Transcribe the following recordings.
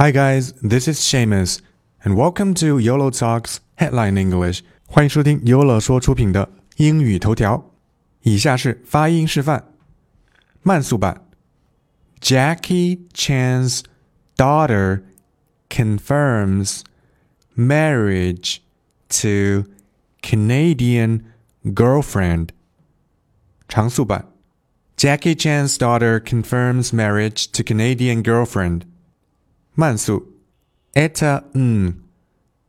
Hi guys, this is Seamus, and welcome to YOLO Talks Headline English. 欢迎收听 YOLO 说出品的英语头条。以下是发音示范，慢速版。Jackie Chan's daughter confirms marriage to Canadian girlfriend. 长速版。Jackie Chan's daughter confirms marriage to Canadian girlfriend. 慢速，Etta Ng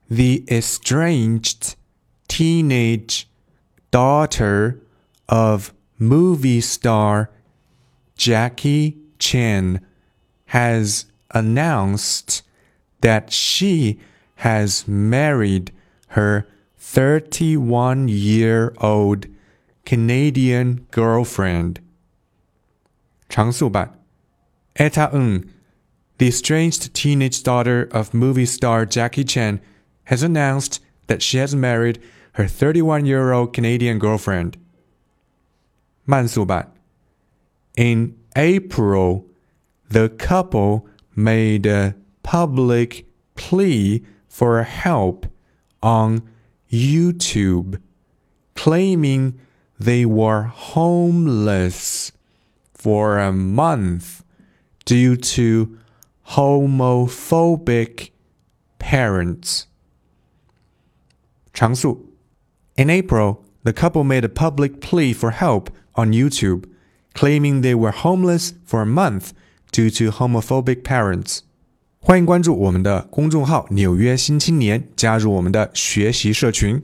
the estranged teenage daughter of movie star Jackie Chan has announced that she has married her 31 year old Canadian girlfriend. 常速版 Etta Ng the estranged teenage daughter of movie star Jackie Chan has announced that she has married her 31 year old Canadian girlfriend. 慢速版 In April, the couple made a public plea for help on YouTube, claiming they were homeless for a month due to homophobic parents. 长速 In April, the couple made a public plea for help on YouTube, claiming they were homeless for a month due to homophobic parents. 欢迎关注我们的公众号《纽约新青年》，加入我们的学习社群。